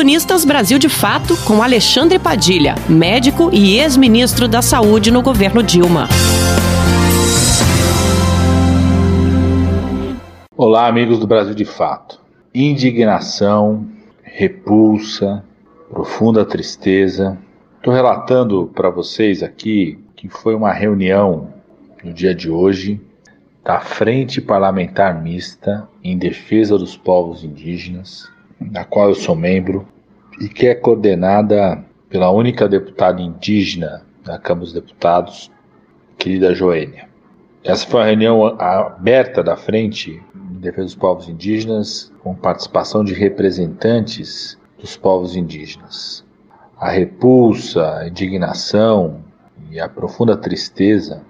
Colunistas Brasil de Fato com Alexandre Padilha, médico e ex-ministro da Saúde no governo Dilma. Olá, amigos do Brasil de Fato. Indignação, repulsa, profunda tristeza. Estou relatando para vocês aqui que foi uma reunião no dia de hoje da Frente Parlamentar Mista em Defesa dos Povos Indígenas, da qual eu sou membro, e que é coordenada pela única deputada indígena da Câmara dos Deputados, querida Joênia. Essa foi uma reunião aberta da Frente em Defesa dos Povos Indígenas, com participação de representantes dos povos indígenas. A repulsa, a indignação e a profunda tristeza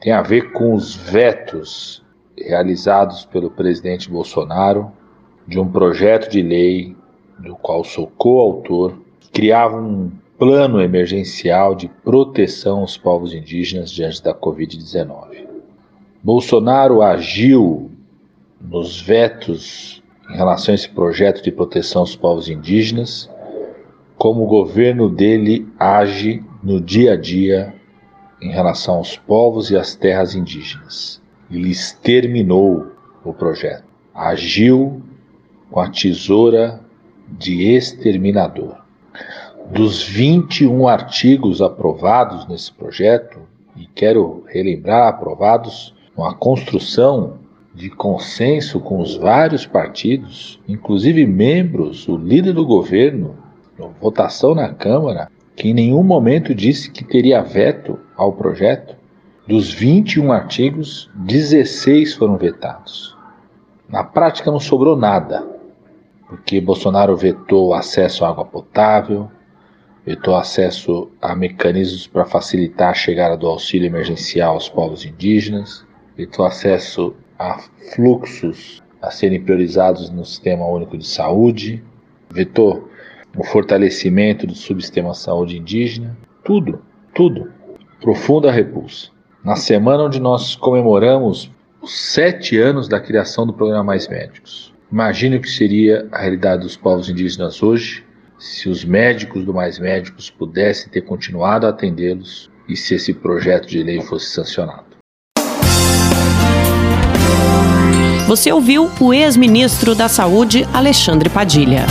tem a ver com os vetos realizados pelo presidente Bolsonaro de um projeto de lei do qual sou coautor, criava um plano emergencial de proteção aos povos indígenas diante da Covid-19. Bolsonaro agiu nos vetos em relação a esse projeto de proteção aos povos indígenas, como o governo dele age no dia a dia em relação aos povos e às terras indígenas. Ele exterminou o projeto, agiu com a tesoura de exterminador. Dos 21 artigos aprovados nesse projeto, e quero relembrar, aprovados com a construção de consenso com os vários partidos, inclusive membros, o líder do governo, votação na Câmara, que em nenhum momento disse que teria veto ao projeto, dos 21 artigos, 16 foram vetados. Na prática não sobrou nada porque Bolsonaro vetou acesso à água potável, vetou acesso a mecanismos para facilitar a chegada do auxílio emergencial aos povos indígenas, vetou acesso a fluxos a serem priorizados no Sistema Único de Saúde, vetou o fortalecimento do subsistema de saúde indígena, tudo, tudo. Profunda repulsa. Na semana onde nós comemoramos os sete anos da criação do programa Mais Médicos, Imagine o que seria a realidade dos povos indígenas hoje se os médicos do Mais Médicos pudessem ter continuado a atendê-los e se esse projeto de lei fosse sancionado. Você ouviu o ex-ministro da Saúde, Alexandre Padilha.